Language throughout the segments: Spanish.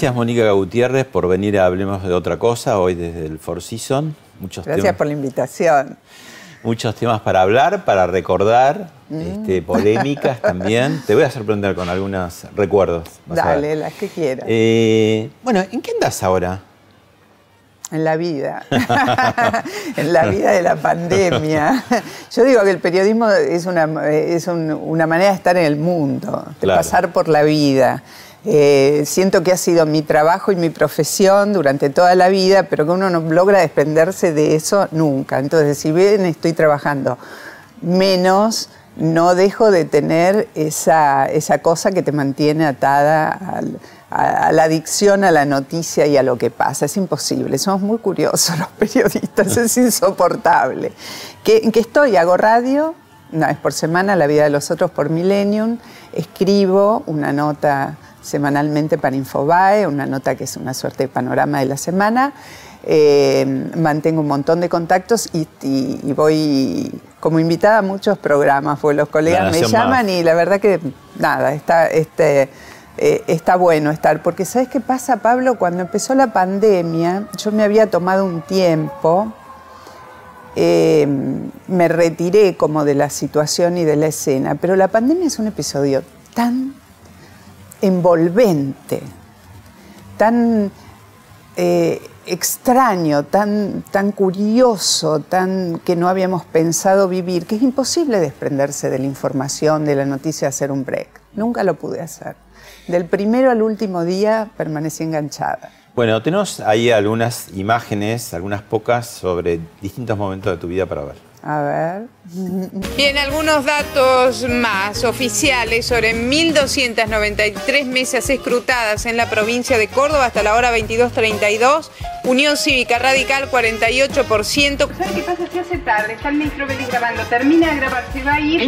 Gracias, Mónica Gutiérrez, por venir a Hablemos de otra cosa hoy desde el Four Seasons. Muchos Gracias temas, por la invitación. muchos temas para hablar, para recordar, Mm. este, polémicas también. Te voy a sorprender con algunos recuerdos. Dale, las que quieras. Eh, bueno, ¿en qué andas ahora? En la vida. en la vida de la pandemia. Yo digo que el periodismo es una, es un- una manera de estar en el mundo, de Claro. pasar por la vida. Eh, siento que ha sido mi trabajo y mi profesión durante toda la vida, pero que uno no logra desprenderse de eso nunca. Entonces, si bien estoy trabajando menos, no dejo de tener esa, esa cosa que te mantiene atada a, la adicción a la noticia y a lo que pasa. Es imposible, somos muy curiosos los periodistas, es insoportable. ¿Qué- ¿En qué estoy? Hago radio, una vez por semana, La vida de los otros por Millennium, escribo una nota semanalmente para Infobae, una nota que es una suerte de panorama de la semana. Eh, mantengo un montón de contactos y, y- y voy como invitada a muchos programas, porque los colegas me llaman Más. y la verdad que nada, está, este, eh, está bueno estar. Porque ¿sabes qué pasa, Pablo? Cuando empezó la pandemia, yo me había tomado un tiempo, eh, me retiré como de la situación y de la escena, pero la pandemia es un episodio tan envolvente, tan eh, extraño, tan, tan curioso, tan que no habíamos pensado vivir, que es imposible desprenderse de la información, de la noticia, hacer un break. Nunca lo pude hacer. Del primero al último día permanecí enganchada. Bueno, tenemos ahí algunas imágenes, algunas pocas, sobre distintos momentos de tu vida para ver. A ver. Bien, algunos datos más oficiales sobre 1.293 mesas escrutadas en la provincia de Córdoba hasta la hora 22.32. Unión Cívica Radical 48%. ¿Sabes qué pasa? Se hace tarde, está el ministro Vélez grabando, termina de grabar, se va a ir.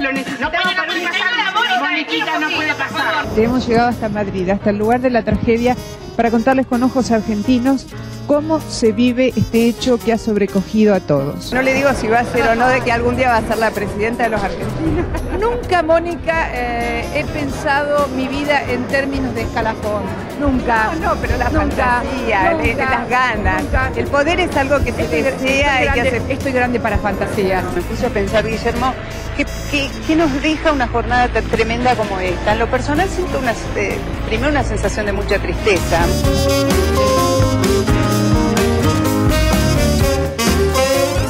Lo necesitamos para ir pasar. Moniquita no puede pasar. Hemos llegado hasta Madrid, hasta el lugar de la tragedia, para contarles con ojos argentinos cómo se vive este hecho que ha sobrecogido a todos. No le digo si va a ser o no de que algún día va a ser la presidenta de los argentinos. Nunca, Mónica, eh, he pensado mi vida en términos de escalafón. Nunca. No, no, pero la Nunca, fantasía, nunca, las ganas. nunca. El poder es algo que se Estoy, desea estoy y que grande, hace estoy grande para fantasías. Me puso a pensar, Guillermo, ¿qué, qué, qué nos deja una jornada tan tremenda como esta? En lo personal siento una, eh, primero una sensación de mucha tristeza.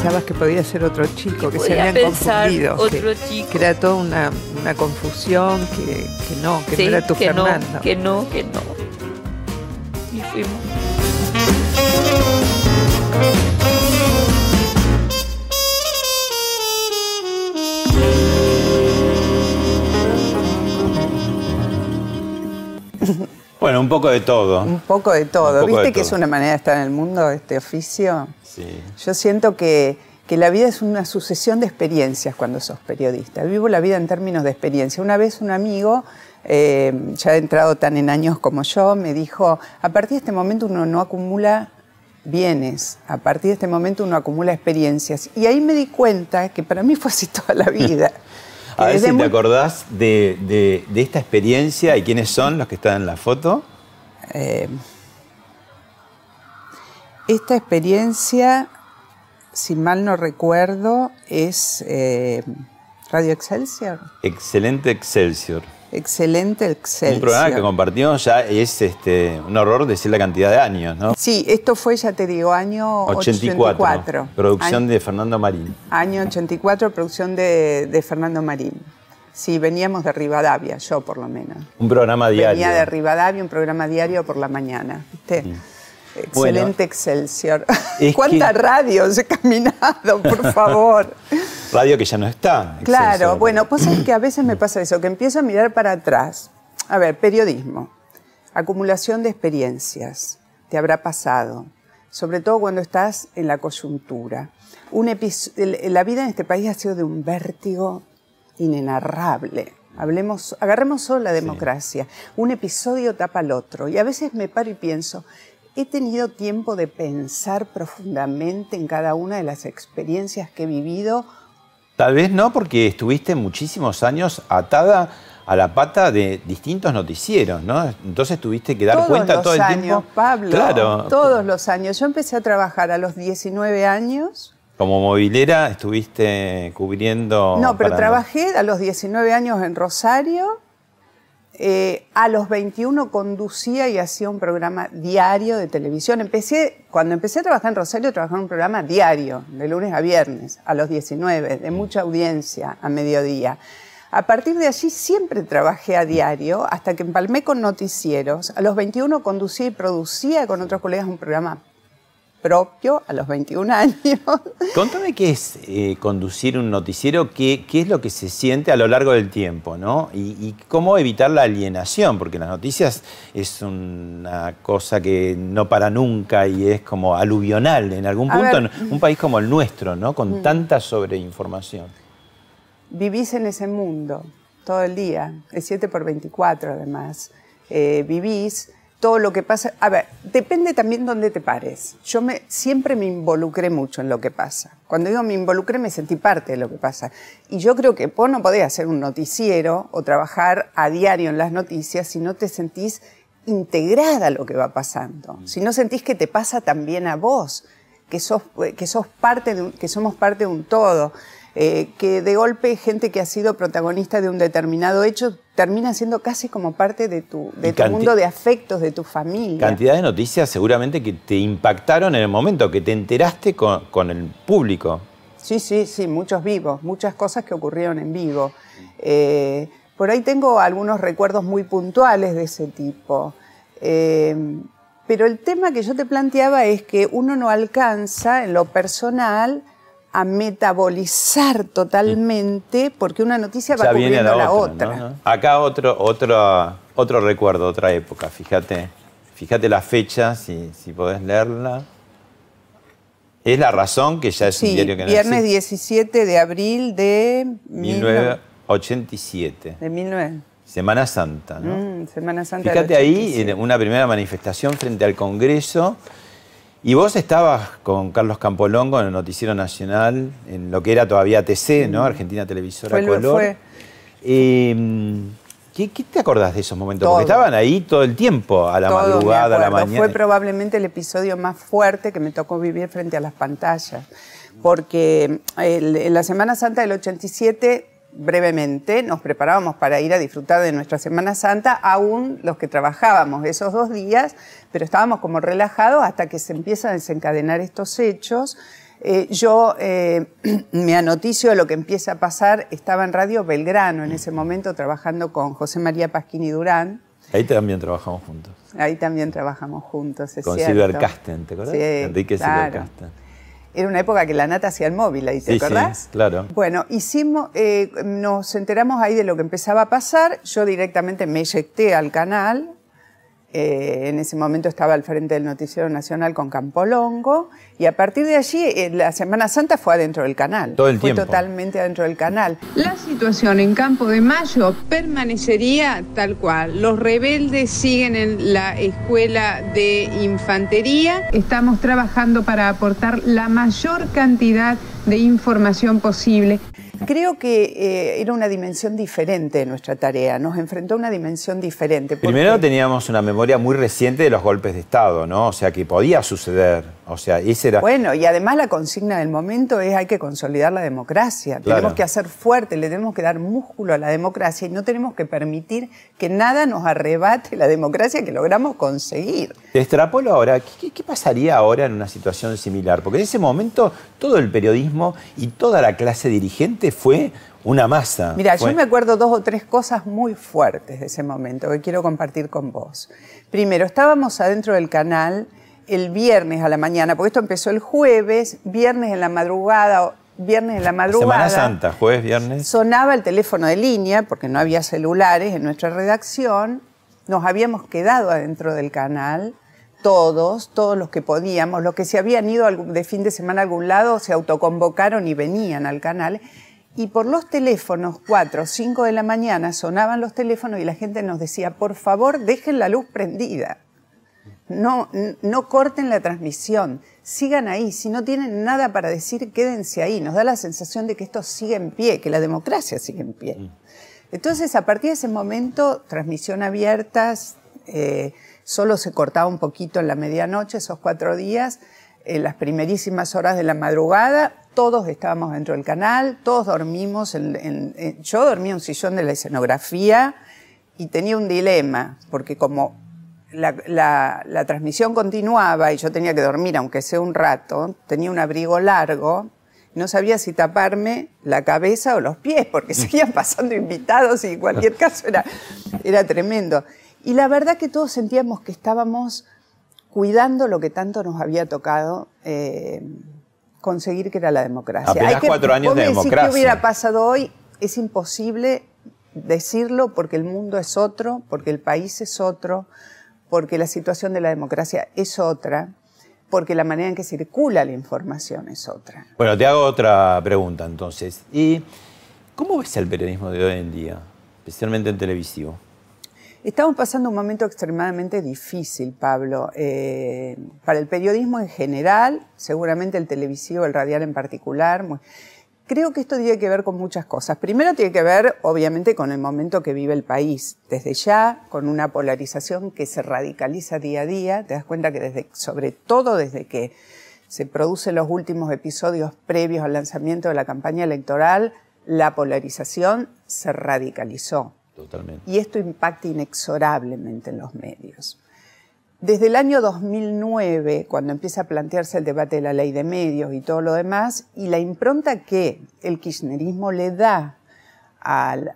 Pensabas que podía ser otro chico, que se habían confundido. otro que, chico. que era toda una, una confusión, que, que no, que Sí, no era tu que no, Fernando. que no, que no. Y fuimos. Bueno, un poco de todo. Un poco de todo. Poco ¿Viste de que es una manera de estar en el mundo, este oficio? Sí. Yo siento que, que la vida es una sucesión de experiencias cuando sos periodista. Vivo la vida en términos de experiencia. Una vez un amigo, eh, ya entrado tan en años como yo, me dijo, a partir de este momento uno no acumula bienes, a partir de este momento uno acumula experiencias. Y ahí me di cuenta que para mí fue así toda la vida. A ver si te muy- acordás de, de- de esta experiencia y quiénes son los que están en la foto. Eh, esta experiencia si mal no recuerdo, es eh, Radio Excelsior. Excelente Excelsior. Excelente Excelsior. Un programa que compartimos ya es este, un horror decir la cantidad de años, ¿no? Sí, esto fue, ya te digo, año 84. 84. Producción de Fernando Marín. Año 84, producción de, de Fernando Marín. Sí, veníamos de Rivadavia, yo por lo menos. Un programa diario. Venía de Rivadavia, un programa diario por la mañana. ¿viste? Excelente Excelsior. ¿Cuántas radios he caminado, por favor? Radio que ya no está. Claro, bueno, pues es que a veces me pasa eso, que empiezo a mirar para atrás. A ver, periodismo, acumulación de experiencias, te habrá pasado, sobre todo cuando estás en la coyuntura. Un la vida en este país ha sido de un vértigo inenarrable. Hablemos, agarremos solo la democracia. Un episodio tapa al otro. Y a veces me paro y pienso, he tenido tiempo de pensar profundamente en cada una de las experiencias que he vivido. Tal vez no, porque estuviste muchísimos años atada a la pata de distintos noticieros, ¿no? Entonces tuviste que dar cuenta todo el años, tiempo. Pablo, claro. Todos los años. Yo empecé a trabajar a los 19 años. Como movilera estuviste cubriendo. No, pero trabajé a los 19 años en Rosario eh, a los 21 conducía y hacía un programa diario de televisión. Empecé, cuando empecé a trabajar en Rosario, trabajaba en un programa diario, de lunes a viernes, a los 19, de mucha audiencia, a mediodía. A partir de allí siempre trabajé a diario, hasta que empalmé con noticieros. A los 21 conducía y producía con otros colegas un programa propio a los 21 años. Contame qué es eh, conducir un noticiero, qué, qué, es lo que se siente a lo largo del tiempo, ¿no? Y, cómo evitar la alienación, porque las noticias es una cosa que no para nunca y es como aluvional en algún punto en un país como el nuestro, ¿no? Con mm. tanta sobreinformación. Vivís en ese mundo todo el día, es 7 por 24 además. Eh, vivís todo lo que pasa. A ver, depende también dónde te pares. Yo me, siempre me involucré mucho en lo que pasa. Cuando digo me involucré, me sentí parte de lo que pasa. Y yo creo que vos no podés hacer un noticiero o trabajar a diario en las noticias si no te sentís integrada a lo que va pasando. Si no sentís que te pasa también a vos, que sos, que sos parte de que somos parte de un todo. Eh, que de golpe gente que ha sido protagonista de un determinado hecho termina siendo casi como parte de tu, de tu mundo de afectos, de tu familia. Cantidad de noticias seguramente que te impactaron en el momento, que te enteraste con, el público. Sí, sí, sí, muchos vivos, muchas cosas que ocurrieron en vivo. Eh, por ahí tengo algunos recuerdos muy puntuales de ese tipo. Eh, pero el tema que yo te planteaba es que uno no alcanza en lo personal a metabolizar totalmente porque una noticia va cubriendo la, otra. Acá otro, otro, otro recuerdo, otra época, fíjate. Fíjate la fecha, si, si podés leerla. Es La Razón, que ya es un diario que no viernes 17 de abril de... 1987. De 19... Semana Santa, ¿no? Mm, Semana Santa Fíjate ahí, una primera manifestación frente al Congreso y vos estabas con Carlos Campolongo en el Noticiero Nacional, en lo que era todavía TC, ¿no? Mm. Argentina Televisora fue, Color. Fue. Eh, ¿qué, te acordás de esos momentos? Porque estaban ahí todo el tiempo, a la madrugada, a la mañana. Fue probablemente el episodio más fuerte que me tocó vivir frente a las pantallas. Porque en la Semana Santa del 87 brevemente, nos preparábamos para ir a disfrutar de nuestra Semana Santa, aún los que trabajábamos esos dos días, pero estábamos como relajados hasta que se empiezan a desencadenar estos hechos. Eh, yo eh, me anoticio de lo que empieza a pasar, estaba en Radio Belgrano en ese momento trabajando con José María Pasquini Durán. Ahí también trabajamos juntos. Ahí también trabajamos juntos, es Con Silver Casten, ¿te acuerdas? Sí, Enrique claro. Era una época que la nata hacía el móvil ahí, ¿te acordás? Sí, claro. Bueno, hicimos, eh, nos enteramos ahí de lo que empezaba a pasar. Yo directamente me eyecté al canal. Eh, en ese momento estaba al frente del Noticiero Nacional con Campolongo. Y a partir de allí, eh, la Semana Santa fue adentro del canal. Todo el fue tiempo. totalmente adentro del canal. La situación en Campo de Mayo permanecería tal cual. Los rebeldes siguen en la escuela de infantería. Estamos trabajando para aportar la mayor cantidad de información posible. Creo que eh, era una dimensión diferente de nuestra tarea, nos enfrentó a una dimensión diferente. Primero teníamos una memoria muy reciente de los golpes de Estado, ¿no? O sea, que podía suceder. O sea, ese etcétera. Bueno, y además la consigna del momento es hay que consolidar la democracia. Claro. Tenemos que hacer fuerte, le tenemos que dar músculo a la democracia y no tenemos que permitir que nada nos arrebate la democracia que logramos conseguir. Te extrapolo ahora, ¿qué, qué pasaría ahora en una situación similar? Porque en ese momento todo el periodismo y toda la clase dirigente fue una masa. Mira, Fue- yo me acuerdo dos o tres cosas muy fuertes de ese momento que quiero compartir con vos. Primero, estábamos adentro del canal el viernes a la mañana, porque esto empezó el jueves, viernes en la madrugada, viernes en la madrugada. Semana Santa, jueves, viernes. Sonaba el teléfono de línea, porque no había celulares en nuestra redacción. Nos habíamos quedado adentro del canal, todos, todos los que podíamos. Los que se habían ido de fin de semana a algún lado se autoconvocaron y venían al canal. Y por los teléfonos, 4 o 5 de la mañana, sonaban los teléfonos y la gente nos decía, por favor, dejen la luz prendida. No, no corten la transmisión, sigan ahí. Si no tienen nada para decir, quédense ahí. Nos da la sensación de que esto sigue en pie, que la democracia sigue en pie. Entonces, a partir de ese momento, transmisión abiertas, eh, solo se cortaba un poquito en la medianoche, esos cuatro días, en las primerísimas horas de la madrugada, todos estábamos dentro del canal, todos dormimos, en- en- en- yo dormía en un sillón de la escenografía y tenía un dilema, porque como la, la- la transmisión continuaba y yo tenía que dormir, aunque sea un rato, tenía un abrigo largo, no sabía si taparme la cabeza o los pies, porque seguían pasando invitados y en cualquier caso era, era tremendo. Y la verdad que todos sentíamos que estábamos cuidando lo que tanto nos había tocado eh, conseguir, que era la democracia. Apenas Hay que- cuatro años de democracia. ¿Qué hubiera pasado hoy? Es imposible decirlo porque el mundo es otro, porque el país es otro, porque la situación de la democracia es otra, porque la manera en que circula la información es otra. Bueno, te hago otra pregunta entonces. ¿Y cómo ves el periodismo de hoy en día, especialmente en televisivo? Estamos pasando un momento extremadamente difícil, Pablo, eh, para el periodismo en general, seguramente el televisivo, el radial en particular. muy- Creo que esto tiene que ver con muchas cosas. Primero tiene que ver, obviamente, con el momento que vive el país. Desde ya, con una polarización que se radicaliza día a día. Te das cuenta que desde, sobre todo desde que se producen los últimos episodios previos al lanzamiento de la campaña electoral, la polarización se radicalizó Totalmente. y esto impacta inexorablemente en los medios. Desde el año 2009, cuando empieza a plantearse el debate de la ley de medios y todo lo demás, y la impronta que el kirchnerismo le da al,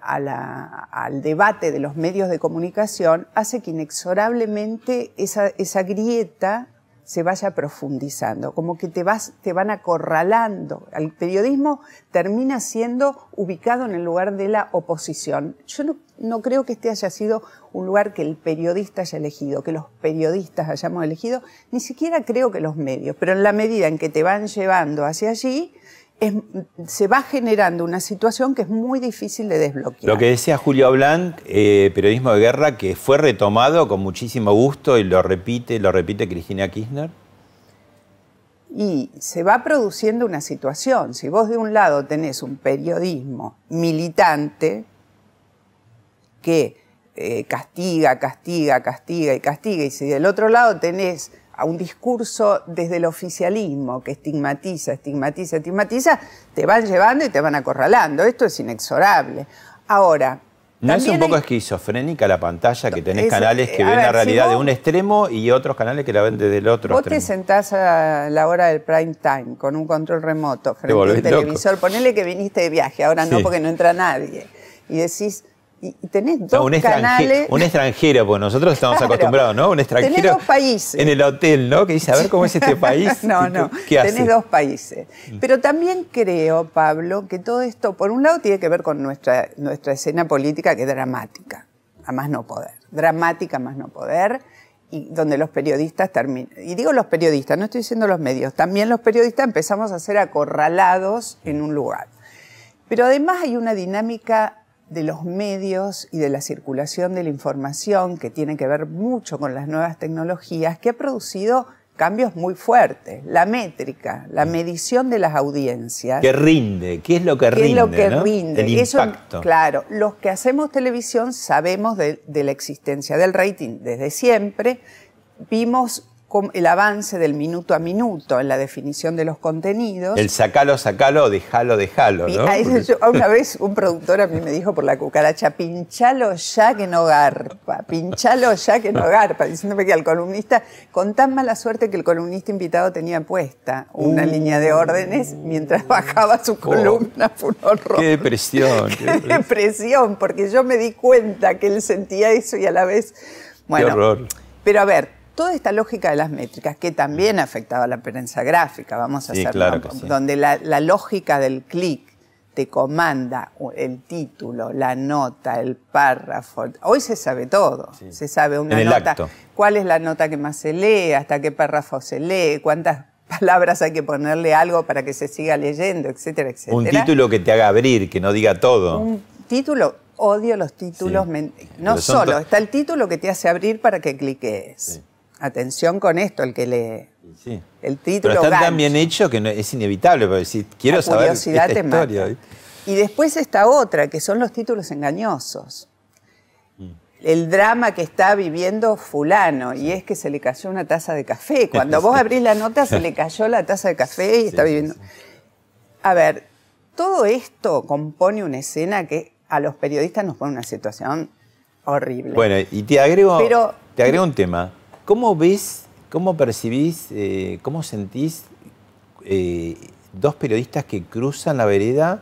debate de los medios de comunicación, hace que inexorablemente esa grieta se vaya profundizando, como que te, vas, te van acorralando. El periodismo termina siendo ubicado en el lugar de la oposición. Yo no, no creo que este haya sido un lugar que el periodista haya elegido, que los periodistas hayamos elegido, ni siquiera creo que los medios, pero en la medida en que te van llevando hacia allí, es- se va generando una situación que es muy difícil de desbloquear. Lo que decía Julio Blanc, eh, periodismo de guerra, que fue retomado con muchísimo gusto y lo repite, lo repite Cristina Kirchner. Y se va produciendo una situación. Si vos de un lado tenés un periodismo militante que eh, castiga, castiga, castiga y castiga, y si del otro lado tenés a un discurso desde el oficialismo que estigmatiza, estigmatiza, estigmatiza, te van llevando y te van acorralando. Esto es inexorable. Ahora, ¿No es un poco hay- esquizofrénica la pantalla que tenés Es- canales que ven la ver, si realidad de un extremo y otros canales que la ven desde el otro Vos te sentás a la hora del prime time con un control remoto frente al loco. televisor. Ponele que viniste de viaje, ahora no porque no entra nadie. Y decís, y, tenés dos No, un, extranje- canales. un extranjero, porque nosotros estamos Claro. acostumbrados, ¿no? Un extranjero Tenés dos países. en el hotel, ¿no? Que dice, a ver cómo es este país. no, ¿Qué- no, ¿Qué hace? Mm. tenés dos países. Pero también creo, Pablo, que todo esto, por un lado, tiene que ver con nuestra, nuestra escena política que es dramática, a más no poder. Dramática, a más no poder, y donde los periodistas terminan. Y digo los periodistas, no estoy diciendo los medios, también los periodistas empezamos a ser acorralados en un lugar. Pero además hay una dinámica de los medios y de la circulación de la información que tiene que ver mucho con las nuevas tecnologías que ha producido cambios muy fuertes. La métrica, la medición de las audiencias. ¿Qué rinde? ¿Qué es lo que ¿Qué rinde? es lo que no? rinde? El Eso, impacto. claro, los que hacemos televisión sabemos de, de la existencia del rating desde siempre. Vimos el avance del minuto a minuto en la definición de los contenidos. El sacalo, sacalo, dejalo, dejalo, ¿no? yo- una vez un productor a mí me dijo por la cucaracha, pinchalo ya que no garpa, pinchalo ya que no garpa, diciéndome que al columnista, con tan mala suerte que el columnista invitado tenía puesta una Uh. línea de órdenes mientras bajaba su columna, fue un horror. Qué depresión. qué Qué depresión. porque yo me di cuenta que él sentía eso y a la vez. Bueno, horror. pero a ver, toda esta lógica de las métricas, que también afectaba a la prensa gráfica, vamos a Sí, hacerlo, claro sí. donde la, la lógica del clic te comanda el título, la nota, el párrafo. Hoy se sabe todo. Se sabe una nota. acto. ¿Cuál es la nota que más se lee? ¿Hasta qué párrafo se lee? ¿Cuántas palabras hay que ponerle algo para que se siga leyendo? Etcétera, etcétera. Un título que te haga abrir, que no diga todo. Un título, odio los títulos. Sí. No solo, está el título que te hace abrir para que cliques. Sí. Atención con esto, el que lee. Sí. El título Pero están tan bien hechos que no- es inevitable, porque si quiero La saber esta te mata. historia. Y después está otra, que son los títulos engañosos. Mm. El drama que está viviendo fulano, y es que se le cayó una taza de café. Cuando vos abrís la nota, se le cayó la taza de café y está sí, viviendo... A ver, todo esto compone una escena que a los periodistas nos pone una situación horrible. Bueno, y te agrego, Pero- te agrego un tema. ¿Cómo ves, cómo percibís, eh, cómo sentís eh, dos periodistas que cruzan la vereda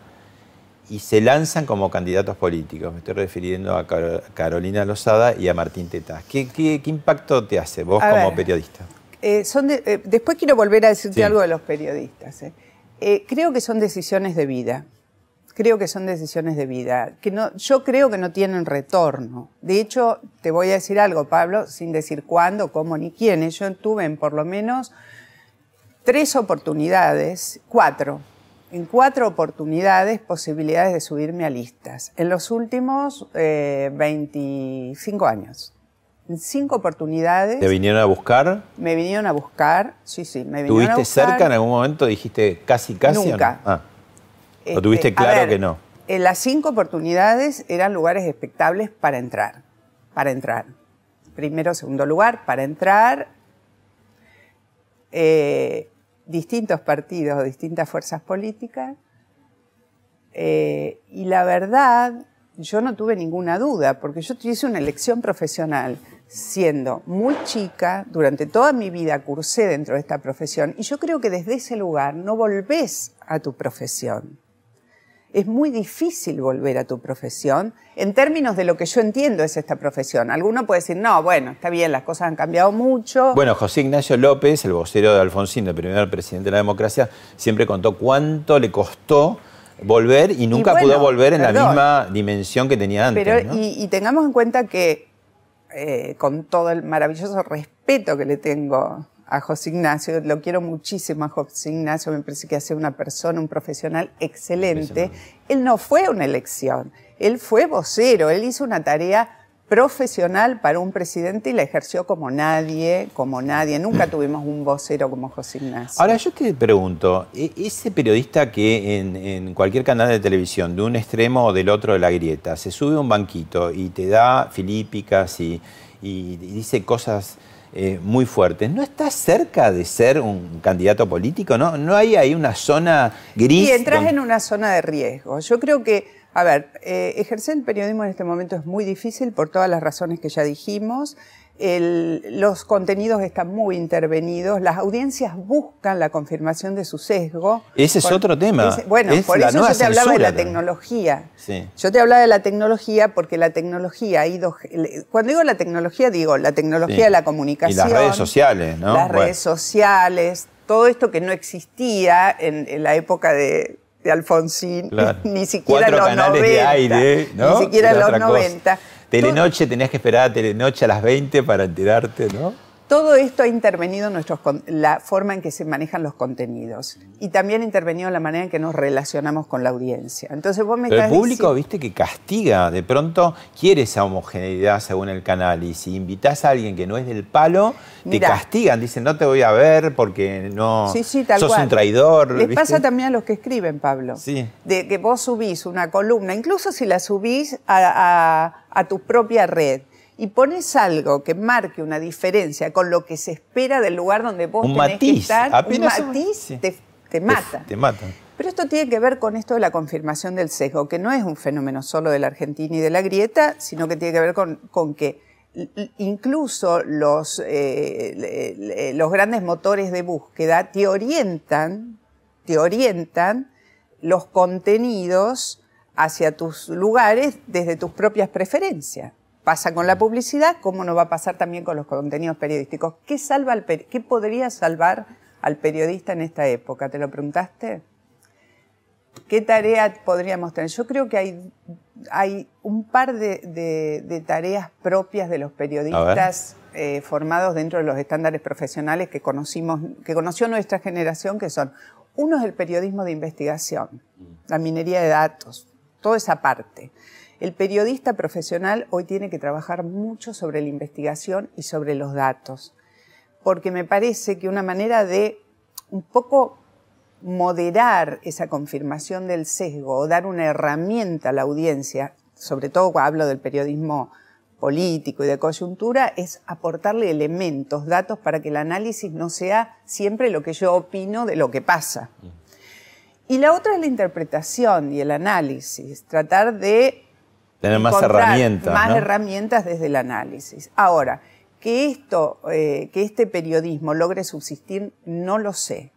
y se lanzan como candidatos políticos? Me estoy refiriendo a Caro- Carolina Lozada y a Martín Tetaz. ¿Qué, qué- qué impacto te hace vos A como ver. periodista? Eh, son de- después quiero volver a decirte Sí. algo de los periodistas. creo que son decisiones de vida. Creo que son decisiones de vida. Que no, yo creo que no tienen retorno. De hecho, te voy a decir algo, Pablo, sin decir cuándo, cómo ni quiénes. Yo tuve en por lo menos tres oportunidades, cuatro, en cuatro oportunidades posibilidades de subirme a listas. En los últimos eh, 25 años. En cinco oportunidades ¿Te vinieron a buscar? me vinieron a buscar. Sí, sí, me vinieron a ¿Tuviste buscar. cerca en algún momento? ¿Dijiste casi, casi? o no? Nunca. Ah, Este, tuviste claro ver, que no? En las cinco oportunidades eran lugares expectables para entrar. Para entrar. Primero, segundo lugar, para entrar. eh, distintos partidos, distintas fuerzas políticas. Eh, y la verdad, yo no tuve ninguna duda, porque yo hice una elección profesional siendo muy chica, durante toda mi vida cursé dentro de esta profesión, y yo creo que desde ese lugar no volvés a tu profesión. Es muy difícil volver a tu profesión en términos de lo que yo entiendo es esta profesión. Alguno puede decir, no, bueno, está bien, las cosas han cambiado mucho. Bueno, José Ignacio López, el vocero de Alfonsín, el primer presidente de la democracia, siempre contó cuánto le costó volver y nunca bueno, pudo volver en la misma dimensión que tenía antes. Pero, ¿no? y, y tengamos en cuenta que, eh, con todo el maravilloso respeto que le tengo a José Ignacio, lo quiero muchísimo a José Ignacio, me parece que hace una persona, un profesional excelente. Él no fue una elección, él fue vocero, él hizo una tarea profesional para un presidente y la ejerció como nadie, como nadie. Nunca tuvimos un vocero como José Ignacio. Ahora yo te pregunto, e- ese periodista que en, en cualquier canal de televisión, de un extremo o del otro de la grieta, se sube a un banquito y te da filípicas y dice cosas eh, muy fuertes, ¿no está cerca de ser un candidato político? ¿No, no hay ahí una zona gris? Y entras en una zona de riesgo. Yo creo que, a ver, eh, ejercer el periodismo en este momento es muy difícil por todas las razones que ya dijimos. El- los contenidos están muy intervenidos, las audiencias buscan la confirmación de su sesgo. Ese es otro tema. bueno, Es por eso yo te hablaba de la también. tecnología. Sí. Yo te hablaba de la tecnología porque la tecnología ha ido... Cuando digo la tecnología, digo la tecnología Sí. de la Y comunicación. las redes sociales, ¿no? Las Bueno. redes sociales, todo esto que no existía en, en la época de, de Alfonsín, Claro. ni siquiera Cuatro en los canales 90. de aire, ¿no? Ni siquiera en los otra cosa. 90. Telenoche, tenías que esperar a Telenoche a las 20 para enterarte, ¿no? Todo esto ha intervenido en nuestros, la forma en que se manejan los contenidos y también ha intervenido en la manera en que nos relacionamos con la audiencia. Entonces vos me Pero el público, viste, que castiga, de pronto quiere esa homogeneidad según el canal. Y si invitas a alguien que no es del palo, Mirá. te castigan, dicen, no te voy a ver porque no Sí, sí, tal sos cual. un traidor. Les ¿viste? pasa también a los que escriben, Pablo. Sí. De que vos subís una columna, incluso si la subís a, a- a tu propia red, y pones algo que marque una diferencia con lo que se espera del lugar donde vos Un tenés que estar, un apenas un- matiz sí. te, te mata. Te. Pero esto tiene que ver con esto de la confirmación del sesgo, que no es un fenómeno solo de la Argentina y de la grieta, sino que tiene que ver con, con que incluso los, eh, los grandes motores de búsqueda te orientan, te orientan los contenidos hacia tus lugares desde tus propias preferencias. Pasa con la publicidad, ¿cómo no va a pasar también con los contenidos periodísticos? ¿Qué, salva al peri- ¿Qué podría salvar al periodista en esta época? ¿Te lo preguntaste? ¿Qué tarea podríamos tener? Yo creo que hay, hay un par de, de- de tareas propias de los periodistas eh, formados dentro de los estándares profesionales que conocimos, que conoció nuestra generación, que son uno es el periodismo de investigación, la minería de datos, toda esa parte. El periodista profesional hoy tiene que trabajar mucho sobre la investigación y sobre los datos, porque me parece que una manera de un poco moderar esa confirmación del sesgo o dar una herramienta a la audiencia, sobre todo cuando hablo del periodismo político y de coyuntura, es aportarle elementos, datos para que el análisis no sea siempre lo que yo opino de lo que pasa. Y la otra es la interpretación y el análisis, tratar de Tener más herramientas. Más ¿no? herramientas desde el análisis. Ahora, que esto, eh, que este periodismo logre subsistir, no lo sé.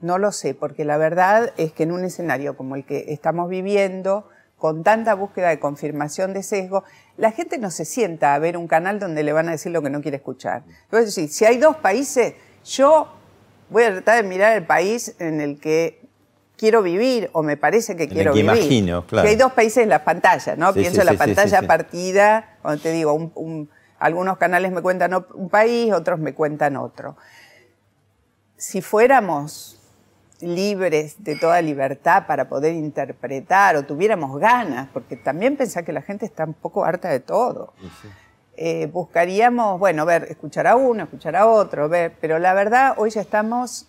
No lo sé, porque la verdad es que en un escenario como el que estamos viviendo, con tanta búsqueda de confirmación de sesgo, la gente no se sienta a ver un canal donde le van a decir lo que no quiere escuchar. Entonces, si hay dos países, yo voy a tratar de mirar el país en el que quiero vivir o me parece que quiero que vivir. imagino, claro. Si hay dos países en las pantallas, ¿no? Sí, Pienso sí, en la sí, pantalla partida, cuando te digo, un- un- algunos canales me cuentan un país, otros me cuentan otro. Si fuéramos libres de toda libertad para poder interpretar o tuviéramos ganas, porque también pensá que la gente está un poco harta de todo. Eh, buscaríamos, bueno, ver, escuchar a uno, escuchar a otro, ver, pero la verdad hoy ya estamos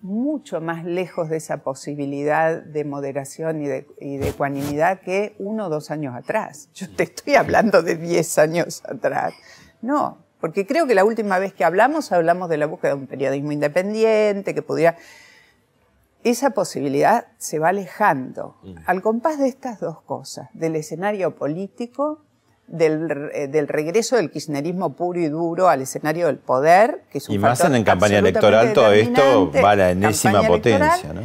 mucho más lejos de esa posibilidad de moderación y de, y de ecuanimidad que uno o dos años atrás. Yo te estoy hablando de 10 años atrás. No, porque creo que la última vez que hablamos, hablamos de la búsqueda de un periodismo independiente que pudiera... Esa posibilidad se va alejando al compás de estas dos cosas, del escenario político, del, re- del regreso del kirchnerismo puro y duro al escenario del poder, que es un Y más factor en campaña electoral todo esto va a la enésima potencia, ¿no?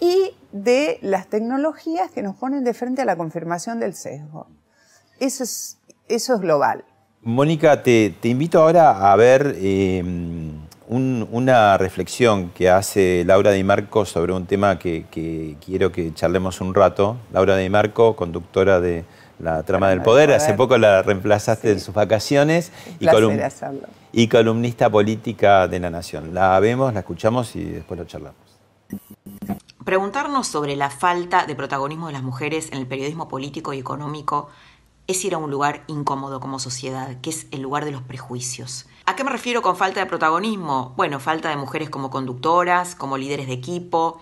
Y de las tecnologías que nos ponen de frente a la confirmación del sesgo. Eso es, eso es global. Mónica, te, te invito ahora a ver eh, un- una reflexión que hace Laura Di Marco sobre un tema que, que quiero que charlemos un rato. Laura Di Marco, conductora de La Trama del Poder, Poder. hace poco la reemplazaste en sus vacaciones y, colum- hacerlo. y columnista política de La Nación. La vemos, la escuchamos y después lo charlamos. Preguntarnos sobre la falta de protagonismo de las mujeres en el periodismo político y económico es ir a un lugar incómodo como sociedad, que es el lugar de los prejuicios. ¿A qué me refiero con falta de protagonismo? Bueno, falta de mujeres como conductoras, como líderes de equipo,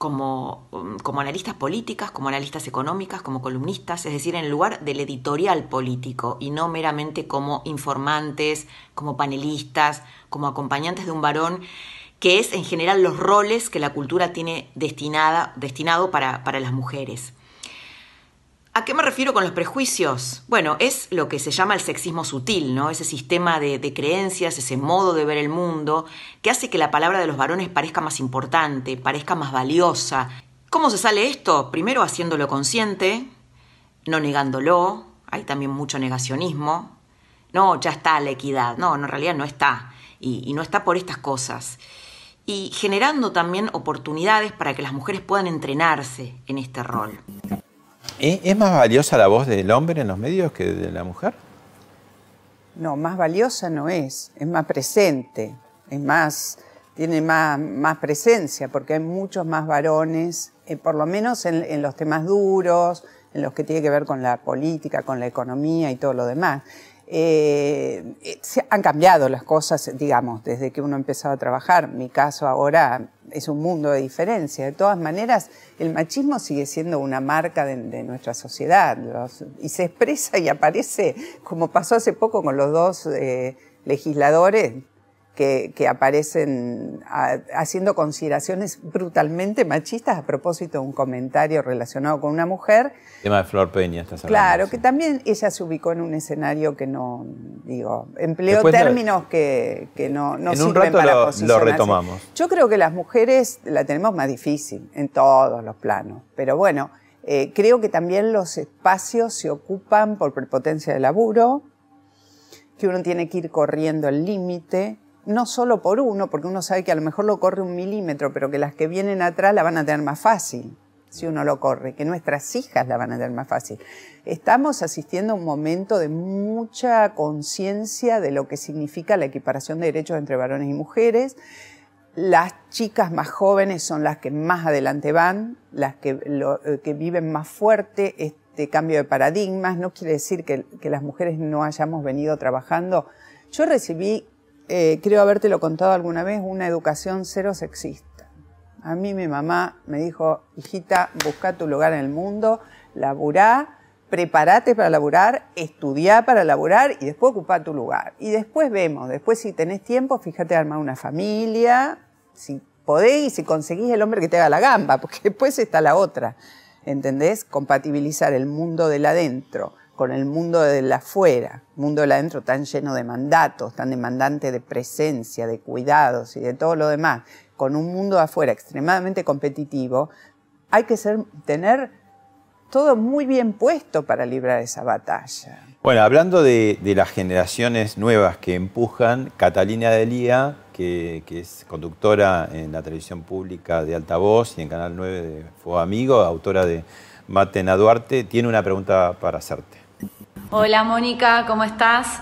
como, um, como analistas políticas, como analistas económicas, como columnistas, es decir, en lugar del editorial político y no meramente como informantes, como panelistas, como acompañantes de un varón que es en general los roles que la cultura tiene destinada, destinado para, para las mujeres. ¿A qué me refiero con los prejuicios? Bueno, es lo que se llama el sexismo sutil, ¿no? Ese sistema de, creencias, ese modo de ver el mundo, que hace que la palabra de los varones parezca más importante, parezca más valiosa. ¿Cómo se sale esto? Primero haciéndolo consciente, no negándolo, hay también mucho negacionismo. No, ya está la equidad. No, en realidad no está. Y no está por estas cosas. Y generando también oportunidades para que las mujeres puedan entrenarse en este rol. ¿Es, más valiosa la voz del hombre en los medios que de la mujer? No, más valiosa no es, es más presente, es más, tiene más, más presencia, porque hay muchos más varones, eh, por lo menos en, en los temas duros, en los que tiene que ver con la política, con la economía y todo lo demás. Eh, eh, se han cambiado las cosas, digamos, desde que uno empezó a trabajar. Mi caso ahora es un mundo de diferencia. De todas maneras, el machismo sigue siendo una marca de, nuestra sociedad y se expresa y aparece, como pasó hace poco con los dos eh, legisladores que, aparecen haciendo consideraciones brutalmente machistas a propósito de un comentario relacionado con una mujer. El tema de Flor Peña, estás hablando. Claro, que también ella se ubicó en un escenario que no, digo, empleó términos que, no, no en un rato lo, lo, retomamos. Yo creo que las mujeres la tenemos más difícil en todos los planos, pero bueno, eh, creo que también los espacios se ocupan por prepotencia de laburo, que uno tiene que ir corriendo el límite, no solo por uno, porque uno sabe que a lo mejor lo corre un milímetro, pero que las que vienen atrás la van a tener más fácil si uno lo corre, que nuestras hijas la van a tener más fácil. Estamos asistiendo a un momento de mucha conciencia de lo que significa la equiparación de derechos entre varones y mujeres. Las chicas más jóvenes son las que más adelante van, las que, eh, que viven más fuerte este cambio de paradigmas. No quiere decir que, que las mujeres no hayamos venido trabajando. Yo recibí eh, creo habértelo contado alguna vez, una educación cero sexista. A mí mi mamá me dijo, hijita, busca tu lugar en el mundo, laburá, prepárate para laburar, estudiá para laburar y después ocupa tu lugar. Y después vemos, después si tenés tiempo, fíjate armar una familia, si podés y si conseguís el hombre que te haga la gamba, porque después está la otra. ¿Entendés? Compatibilizar el mundo del adentro con el mundo del afuera, mundo del adentro tan lleno de mandatos, tan demandante de presencia, de cuidados y de todo lo demás, con un mundo de afuera extremadamente competitivo, hay que tener todo muy bien puesto para librar esa batalla. Bueno, hablando de, las generaciones nuevas que empujan, Catalina Delía, que, que, es conductora en la televisión pública de Altavoz y en Canal 9 de Fuego Amigo, autora de Matena Duarte, tiene una pregunta para hacerte. Hola Mónica, ¿cómo estás?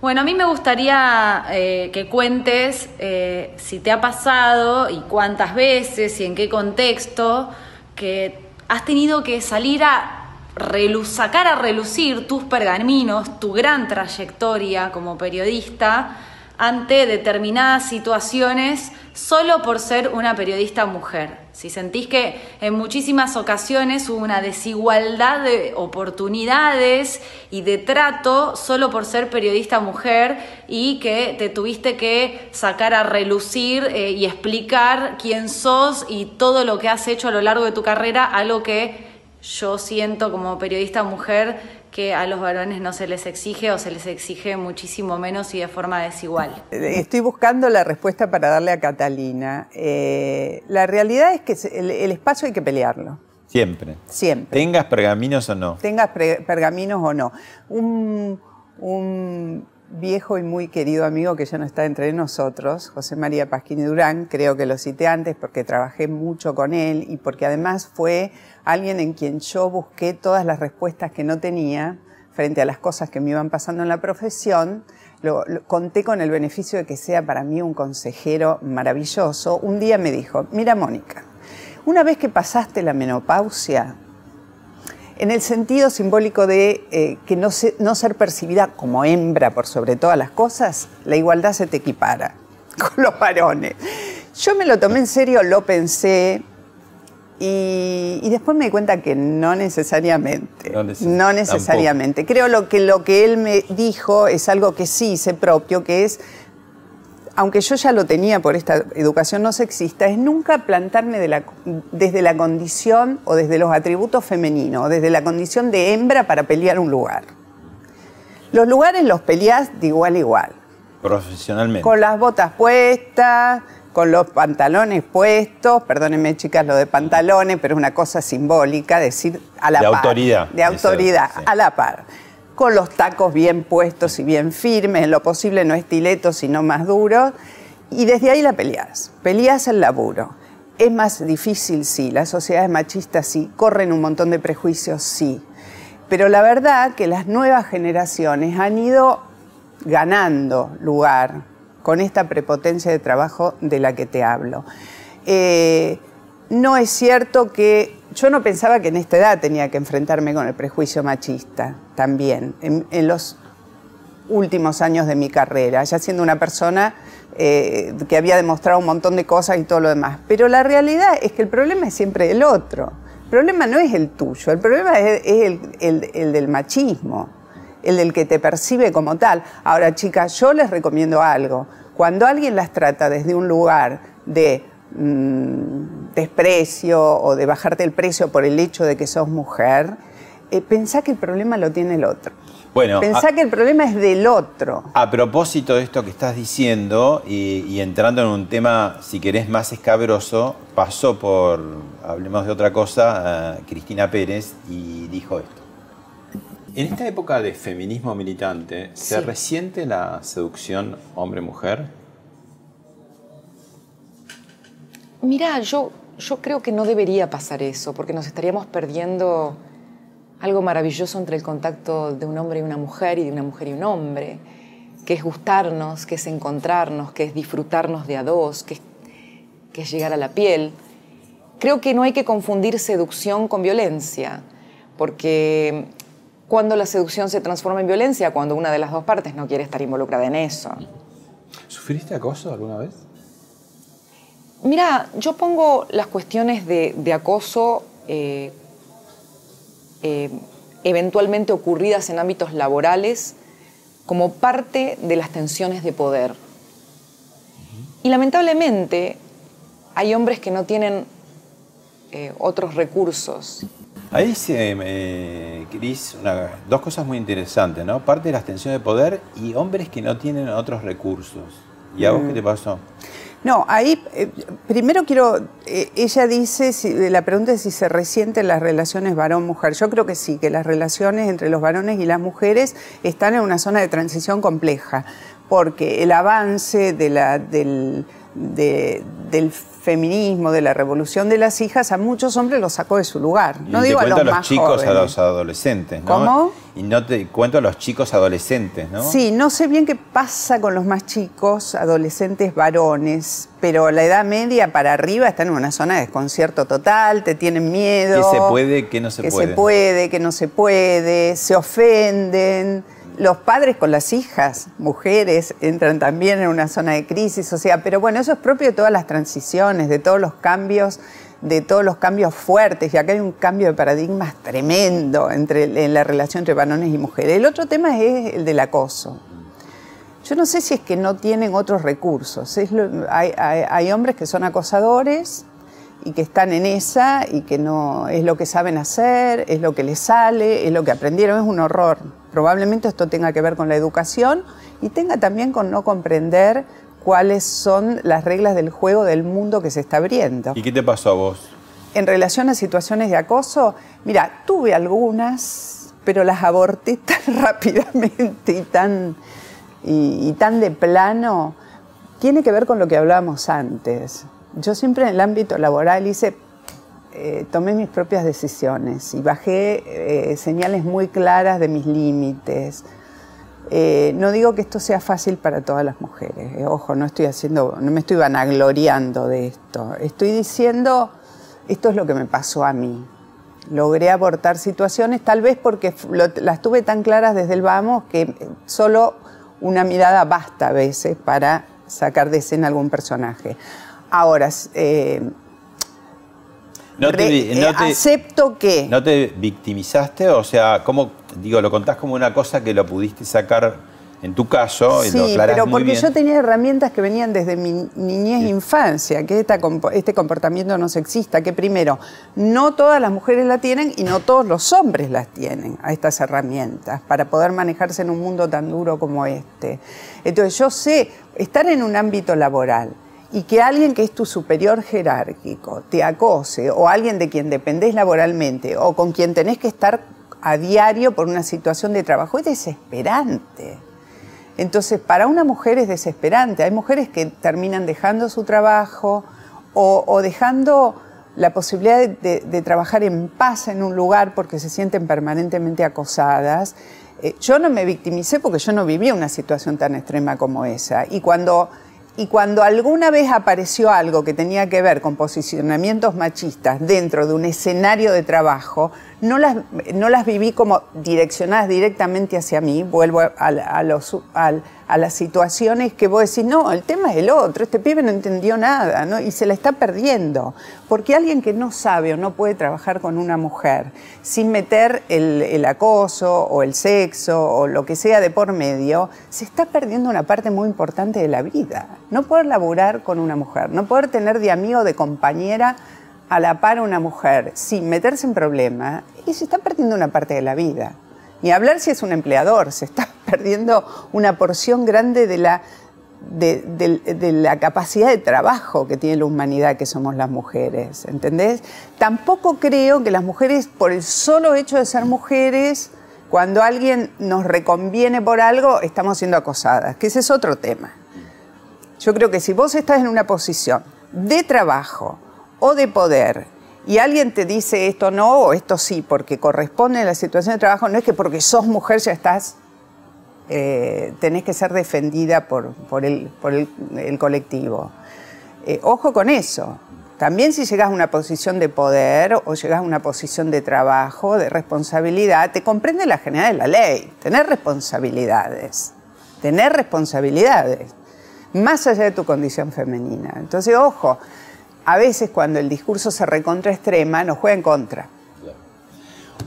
Bueno, a mí me gustaría eh, que cuentes eh, si te ha pasado y cuántas veces y en qué contexto que has tenido que salir a sacar a relucir tus pergaminos, tu gran trayectoria como periodista ante determinadas situaciones solo por ser una periodista mujer. Si sentís que en muchísimas ocasiones hubo una desigualdad de oportunidades y de trato solo por ser periodista mujer y que te tuviste que sacar a relucir eh, y explicar quién sos y todo lo que has hecho a lo largo de tu carrera, algo que yo siento como periodista mujer que a los varones no se les exige o se les exige muchísimo menos y de forma desigual. Estoy buscando la respuesta para darle a Catalina. Eh, la realidad es que el, espacio hay que pelearlo. Siempre. Siempre. Tengas pergaminos o no. Tengas pergaminos o no. Un, un viejo y muy querido amigo que ya no está entre nosotros, José María Pasquini Durán, creo que lo cité antes porque trabajé mucho con él y porque además fue alguien en quien yo busqué todas las respuestas que no tenía frente a las cosas que me iban pasando en la profesión. Lo, conté con el beneficio de que sea para mí un consejero maravilloso. Un día me dijo, mira Mónica, una vez que pasaste la menopausia, en el sentido simbólico de eh, que no, no ser percibida como hembra por sobre todas las cosas, la igualdad se te equipara con los varones. Yo me lo tomé en serio, lo pensé, y, después me di cuenta que no necesariamente. No, necesariamente. Creo lo que lo que él me dijo es algo que sí hice propio, que es, aunque yo ya lo tenía por esta educación no sexista, es nunca plantarme desde la condición o desde los atributos femeninos, desde la condición de hembra para pelear un lugar. Los lugares los peleás de igual a igual. Profesionalmente. Con las botas puestas, con los pantalones puestos, perdónenme chicas lo de pantalones, pero es una cosa simbólica, decir a la de par. Autoridad. De autoridad, a la par. Con los tacos bien puestos y bien firmes, en lo posible no estiletos, sino más duros. Y desde ahí la peleas. Peleas el laburo. Es más difícil, sí. Las sociedades machistas, sí. Corren un montón de prejuicios, sí. Pero la verdad que las nuevas generaciones han ido ganando lugar con esta prepotencia de trabajo de la que te hablo. Eh, no es cierto que yo no pensaba que en esta edad tenía que enfrentarme con el prejuicio machista también. En, los últimos años de mi carrera, ya siendo una persona eh, que había demostrado un montón de cosas y todo lo demás. Pero la realidad es que el problema es siempre el otro. El problema no es el tuyo, el problema es, el, del machismo, el del que te percibe como tal. Ahora, chicas, yo les recomiendo algo. Cuando alguien las trata desde un lugar de mm, desprecio o de bajarte el precio por el hecho de que sos mujer, eh, pensá que el problema lo tiene el otro. Bueno, Pensá que el problema es del otro. A propósito de esto que estás diciendo y, entrando en un tema, si querés, más escabroso, pasó por, hablemos de otra cosa, Cristina Pérez y dijo esto. En esta época de feminismo militante, ¿se resiente la seducción hombre-mujer? Mira, yo, yo creo que no debería pasar eso, porque nos estaríamos perdiendo algo maravilloso entre el contacto de un hombre y una mujer y de una mujer y un hombre, que es gustarnos, que es encontrarnos, que es disfrutarnos de a dos, que es, llegar a la piel. Creo que no hay que confundir seducción con violencia, porque cuando la seducción se transforma en violencia, cuando una de las dos partes no quiere estar involucrada en eso. ¿Sufriste acoso alguna vez? Mira, yo pongo las cuestiones de, acoso eh, eh, eventualmente ocurridas en ámbitos laborales como parte de las tensiones de poder. Y lamentablemente hay hombres que no tienen eh, otros recursos. Ahí dice, eh, Cris, dos cosas muy interesantes, ¿no? Parte de las tensiones de poder y hombres que no tienen otros recursos. ¿Y a vos qué te pasó? No, ahí eh, primero quiero, eh, ella dice, si, la pregunta es si se resienten las relaciones varón-mujer. Yo creo que sí, que las relaciones entre los varones y las mujeres están en una zona de transición compleja, porque el avance de la, del, del feminismo, de la revolución de las hijas, a muchos hombres los sacó de su lugar. No digo a los, chicos, a los adolescentes, ¿no? ¿Cómo? Y no te cuento a los chicos adolescentes, ¿no? Sí, no sé bien qué pasa con los más chicos, adolescentes varones, pero la edad media para arriba están en una zona de desconcierto total, te tienen miedo. ¿Qué se puede, qué no se puede? Que se puede, que no se puede, se ofenden los padres con las hijas, mujeres, entran también en una zona de crisis, o sea, pero bueno, eso es propio de todas las transiciones, de todos los cambios, de todos los cambios fuertes, y acá hay un cambio de paradigmas tremendo entre, en la relación entre varones y mujeres. El otro tema es el del acoso. Yo no sé si es que no tienen otros recursos. hay hombres que son acosadores, y que están en esa y que no es lo que saben hacer, es lo que les sale, es lo que aprendieron, es un horror. Probablemente esto tenga que ver con la educación y tenga también con no comprender cuáles son las reglas del juego del mundo que se está abriendo. ¿Y qué te pasó a vos? En relación a situaciones de acoso, mira, tuve algunas, pero las aborté tan rápidamente y tan, y, y tan de plano. Tiene que ver con lo que hablábamos antes yo siempre en el ámbito laboral hice, eh, tomé mis propias decisiones y bajé eh, señales muy claras de mis límites. Eh, no digo que esto sea fácil para todas las mujeres, ojo, no estoy haciendo, no me estoy vanagloriando de esto. Estoy diciendo, esto es lo que me pasó a mí. Logré abortar situaciones, tal vez porque las tuve tan claras desde el vamos que solo una mirada basta a veces para sacar de escena algún personaje. Ahora, eh, no te, eh, acepto que... ¿No te victimizaste? O sea, ¿cómo, digo, lo contás como una cosa que lo pudiste sacar en tu caso sí, y lo pero porque yo tenía herramientas que venían desde mi niñez e infancia, que este comportamiento no sexista, que primero, no todas las mujeres la tienen y no todos los hombres las tienen a estas herramientas para poder manejarse en un mundo tan duro como este. Entonces yo sé, estar en un ámbito laboral, y que alguien que es tu superior jerárquico te acose o alguien de quien dependés laboralmente o con quien tenés que estar a diario por una situación de trabajo es desesperante. Entonces, para una mujer es desesperante. Hay mujeres que terminan dejando su trabajo o, dejando la posibilidad de, trabajar en paz en un lugar porque se sienten permanentemente acosadas. Eh, yo no me victimicé porque yo no vivía una situación tan extrema como esa. Y cuando Y cuando alguna vez apareció algo que tenía que ver con posicionamientos machistas dentro de un escenario de trabajo, no las, no las viví como direccionadas directamente hacia mí, vuelvo a, a las situaciones que vos decís, no, el tema es el otro, este pibe no entendió nada, ¿no? y se la está perdiendo. Porque alguien que no sabe o no puede trabajar con una mujer sin meter el, el acoso o el sexo o lo que sea de por medio, se está perdiendo una parte muy importante de la vida. No poder laburar con una mujer, no poder tener de amigo, de compañera a la par una mujer sin meterse en problemas, y se está perdiendo una parte de la vida. Ni hablar si es un empleador, se está perdiendo una porción grande de la, de, la capacidad de trabajo que tiene la humanidad que somos las mujeres, ¿entendés? Tampoco creo que las mujeres, por el solo hecho de ser mujeres, cuando alguien nos reconviene por algo, estamos siendo acosadas, que ese es otro tema. Yo creo que si vos estás en una posición de trabajo o de poder y alguien te dice esto no o esto sí, porque corresponde a la situación de trabajo, no es que porque sos mujer ya estás, eh, tenés que ser defendida por, por, el, colectivo. Eh, ojo con eso. También si llegas a una posición de poder o llegas a una posición de trabajo, de responsabilidad, te comprende la general de la ley. Tener responsabilidades. Tener responsabilidades. Más allá de tu condición femenina. Entonces, ojo, a veces cuando el discurso se recontra extrema, nos juega en contra.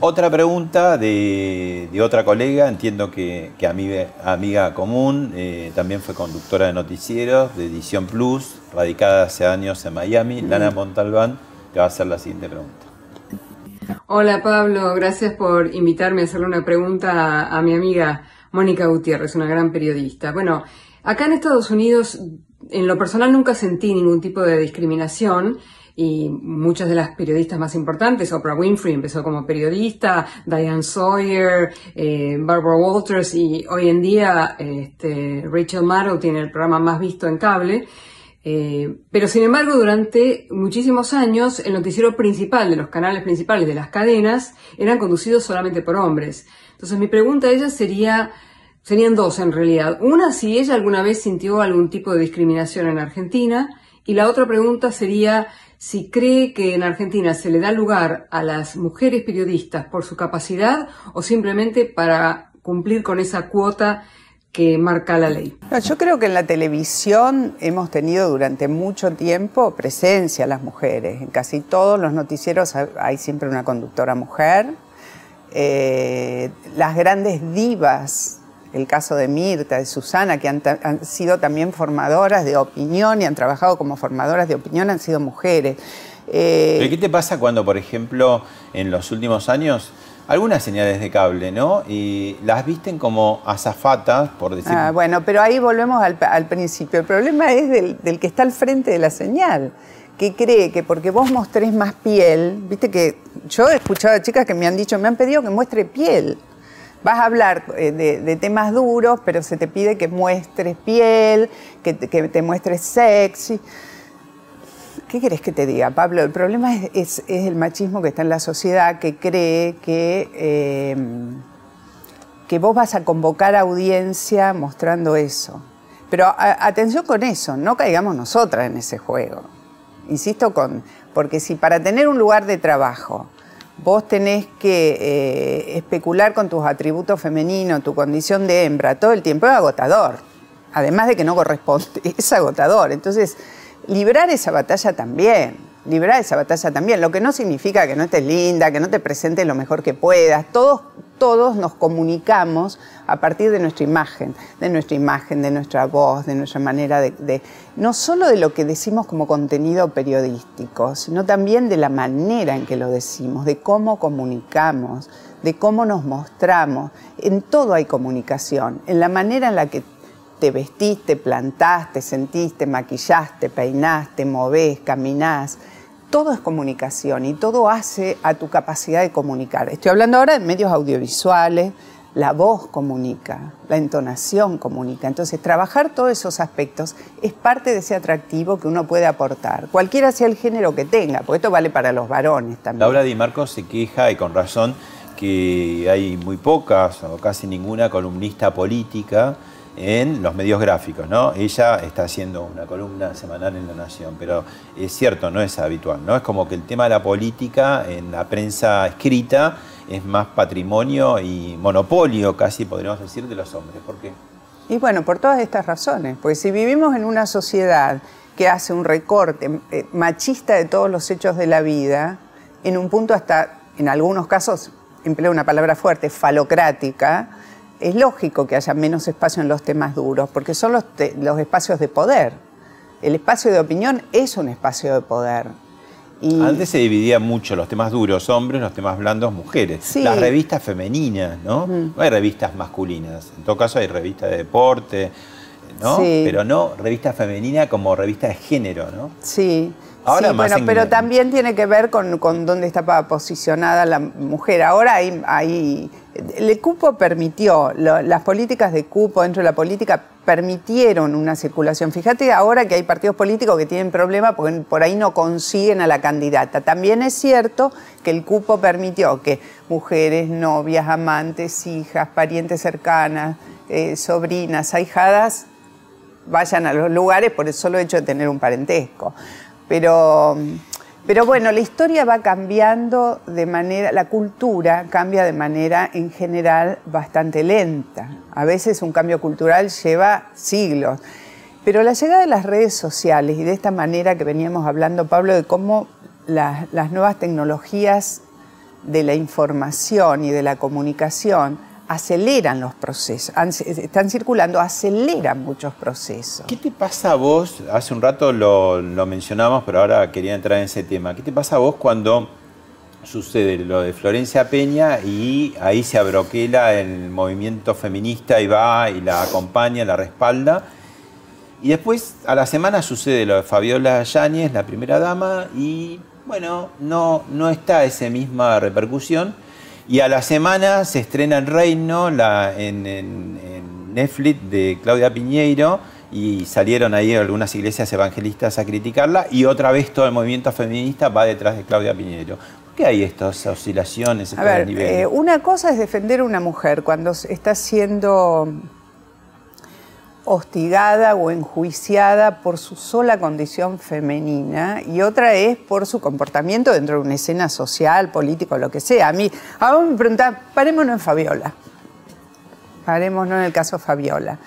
Otra pregunta de, otra colega, entiendo que, amiga, amiga, común, eh, también fue conductora de noticieros de Edición Plus, radicada hace años en Miami, Lana Montalbán, te va a hacer la siguiente pregunta. Hola Pablo, gracias por invitarme a hacerle una pregunta a mi amiga Mónica Gutiérrez, una gran periodista. Bueno, acá en Estados Unidos en lo personal nunca sentí ningún tipo de discriminación y muchas de las periodistas más importantes, Oprah Winfrey empezó como periodista, Diane Sawyer, eh, Barbara Walters y hoy en día este, Rachel Maddow tiene el programa más visto en cable. Eh, pero sin embargo, durante muchísimos años, el noticiero principal de los canales principales de las cadenas eran conducidos solamente por hombres. Entonces mi pregunta a ella sería, Serían dos en realidad. Una, si ella alguna vez sintió algún tipo de discriminación en Argentina. Y la otra pregunta sería si cree que en Argentina se le da lugar a las mujeres periodistas por su capacidad o simplemente para cumplir con esa cuota que marca la ley. yo creo que en la televisión hemos tenido durante mucho tiempo presencia las mujeres. En casi todos los noticieros hay siempre una conductora mujer. Eh, las grandes divas el caso de Mirta, de Susana, que han, sido también formadoras de opinión y han trabajado como formadoras de opinión, han sido mujeres. Eh, ¿Qué te pasa cuando, por ejemplo, en los últimos años, algunas señales de cable, ¿no? Y las visten como azafatas, por decir. Ah, bueno, pero ahí volvemos al, principio. El problema es del, del, que está al frente de la señal, que cree que porque vos mostrés más piel, viste que yo he escuchado a chicas que me han dicho, me han pedido que muestre piel. Vas a hablar eh, de, temas duros, pero se te pide que muestres piel, que, te muestres sexy. ¿Qué querés que te diga, Pablo? El problema es, el machismo que está en la sociedad que cree que, em, que vos vas a convocar audiencia mostrando eso. Pero atención con eso, no caigamos nosotras en ese juego. Insisto con, porque si para tener un lugar de trabajo vos tenés que eh, especular con tus atributos femeninos, tu condición de hembra, todo el tiempo es agotador. Además de que no corresponde, es agotador. Entonces, librar esa batalla también librar esa batalla también, lo que no significa que no estés linda, que no te presentes lo mejor que puedas. Todos, todos nos comunicamos a partir de nuestra imagen, de nuestra imagen, de nuestra voz, de nuestra manera de, no solo de lo que decimos como contenido periodístico, sino también de la manera en que lo decimos, de cómo comunicamos, de cómo nos mostramos. En todo hay comunicación, en la manera en la que te vestiste, plantaste, sentiste, maquillaste, peinaste, movés, caminás todo es comunicación y todo hace a tu capacidad de comunicar. Estoy hablando ahora de medios audiovisuales, la voz comunica, la entonación comunica. Entonces, trabajar todos esos aspectos es parte de ese atractivo que uno puede aportar, cualquiera sea el género que tenga, porque esto vale para los varones también. Laura Di Marco se queja, y con razón, que hay muy pocas o casi ninguna columnista política en los medios gráficos, ¿no? Ella está haciendo una columna semanal en La Nación, pero es cierto, no es habitual, ¿no? Es como que el tema de la política en la prensa escrita es más patrimonio y monopolio, casi podríamos decir, de los hombres. ¿Por qué? Y bueno, por todas estas razones, pues si vivimos en una sociedad que hace un recorte eh, machista de todos los hechos de la vida, en un punto hasta, en algunos casos, empleo una palabra fuerte, falocrática, es lógico que haya menos espacio en los temas duros, porque son los, los espacios de poder. El espacio de opinión es un espacio de poder. Antes se dividía mucho los temas duros, hombres, los temas blandos, mujeres. Las revistas femeninas, ¿no? No hay revistas masculinas. En todo caso hay revistas de deporte, ¿no? Pero no revista femenina como revista de género, ¿no? Sí. Ahora bueno, pero también tiene que ver con, dónde está posicionada la mujer. Ahora hay, hay el cupo permitió, las políticas de cupo dentro de la política permitieron una circulación. Fíjate ahora que hay partidos políticos que tienen problemas porque por ahí no consiguen a la candidata. También es cierto que el cupo permitió que mujeres, novias, amantes, hijas, parientes cercanas, eh, sobrinas, ahijadas vayan a los lugares por el solo hecho de tener un parentesco. Pero, pero bueno, la historia va cambiando de manera, la cultura cambia de manera en general bastante lenta. A veces un cambio cultural lleva siglos. Pero la llegada de las redes sociales y de esta manera que veníamos hablando, Pablo, de cómo las nuevas tecnologías de la información y de la comunicación aceleran los procesos, están circulando, aceleran muchos procesos. ¿Qué te pasa a vos? Hace un rato lo, mencionamos, pero ahora quería entrar en ese tema. ¿Qué te pasa a vos cuando sucede lo de Florencia Peña y ahí se abroquela el movimiento feminista y va y la acompaña, la respalda? Y después a la semana sucede lo de Fabiola Yáñez, la primera dama, y bueno, no, no está esa misma repercusión y a la semana se estrena El Reino la, en, Netflix de Claudia Piñeiro y salieron ahí algunas iglesias evangelistas a criticarla y otra vez todo el movimiento feminista va detrás de Claudia Piñeiro. ¿Por qué hay estas oscilaciones? A ver, eh, una cosa es defender a una mujer cuando está siendo hostigada o enjuiciada por su sola condición femenina y otra es por su comportamiento dentro de una escena social, político, lo que sea. A mí, ahora me preguntan, parémonos en Fabiola. Parémonos en el caso Fabiola.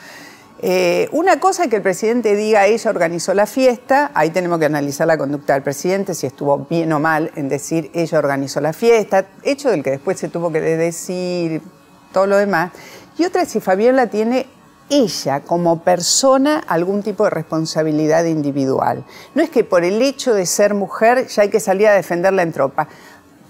Eh, una cosa es que el presidente diga ella organizó la fiesta, ahí tenemos que analizar la conducta del presidente, si estuvo bien o mal en decir ella organizó la fiesta, hecho del que después se tuvo que decir todo lo demás. Y otra es si Fabiola tiene ella como persona algún tipo de responsabilidad individual. No es que por el hecho de ser mujer ya hay que salir a defenderla en tropa.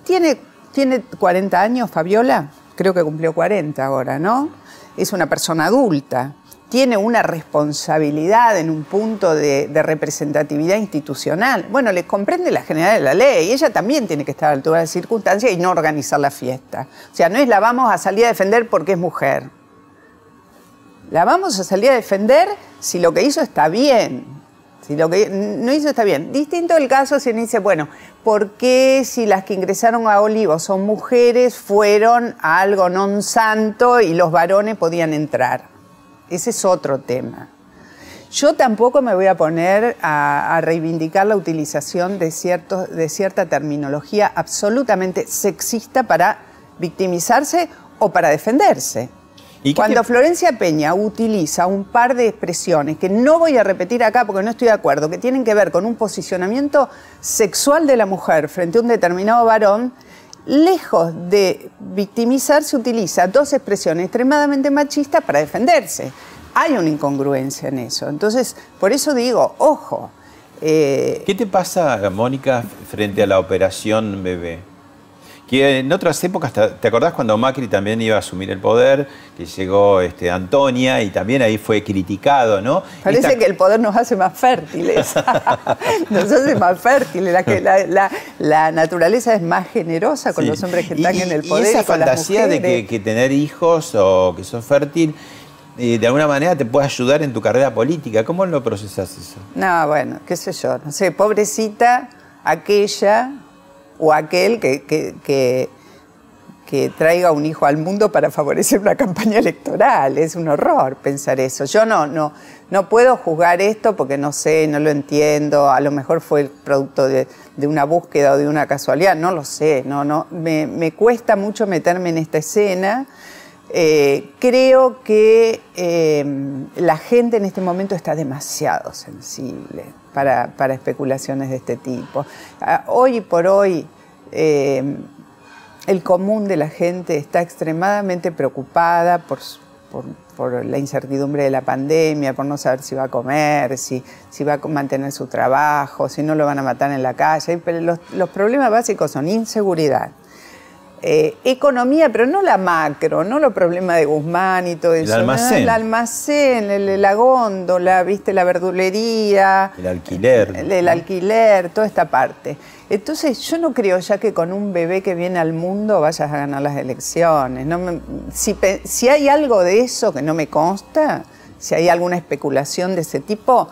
¿Tiene, tiene 40 años Fabiola? Creo que cumplió 40 ahora, ¿no? Es una persona adulta. Tiene una responsabilidad en un punto de, representatividad institucional. Bueno, le comprende la general de la ley. Ella también tiene que estar a la altura de las circunstancias y no organizar la fiesta. O sea, no es la vamos a salir a defender porque es mujer la vamos a salir a defender si lo que hizo está bien. Si lo que no hizo está bien. Distinto el caso si uno dice, bueno, ¿por qué si las que ingresaron a Olivos son mujeres, fueron a algo non santo y los varones podían entrar? Ese es otro tema. Yo tampoco me voy a poner a, reivindicar la utilización de, de cierta terminología absolutamente sexista para victimizarse o para defenderse. Cuando Florencia Peña utiliza un par de expresiones que no voy a repetir acá porque no estoy de acuerdo, que tienen que ver con un posicionamiento sexual de la mujer frente a un determinado varón, lejos de victimizarse utiliza dos expresiones extremadamente machistas para defenderse. Hay una incongruencia en eso. Entonces, por eso digo, ojo. Eh, ¿Qué te pasa, Mónica, frente a la operación bebé? Que en otras épocas, ¿te acordás cuando Macri también iba a asumir el poder? Que llegó este, Antonia y también ahí fue criticado, ¿no? Parece que el poder nos hace más fértiles. nos hace más fértiles. La, naturaleza es más generosa con los hombres que están en el poder. Y esa fantasía de que, tener hijos o que sos fértil eh, de alguna manera te puede ayudar en tu carrera política. ¿Cómo lo procesas eso? No, bueno, qué sé yo, no sé, pobrecita aquella o aquel que, que, que traiga un hijo al mundo para favorecer una campaña electoral. Es un horror pensar eso. Yo no, no, no puedo juzgar esto porque no sé, no lo entiendo. A lo mejor fue el producto de, una búsqueda o de una casualidad. No lo sé. No, no. Me, cuesta mucho meterme en esta escena. Eh, creo que eh, la gente en este momento está demasiado sensible para, especulaciones de este tipo. Ah, hoy por hoy, eh, el común de la gente está extremadamente preocupada por, la incertidumbre de la pandemia, por no saber si va a comer, si, va a mantener su trabajo, si no lo van a matar en la calle. Los problemas básicos son inseguridad, eh, economía, pero no la macro, no los problemas de Guzmán y todo eso. El almacén. El almacén, la góndola, viste, la verdulería. El alquiler. El, alquiler, toda esta parte. Entonces, yo no creo ya que con un bebé que viene al mundo vayas a ganar las elecciones. si, hay algo de eso que no me consta, si hay alguna especulación de ese tipo,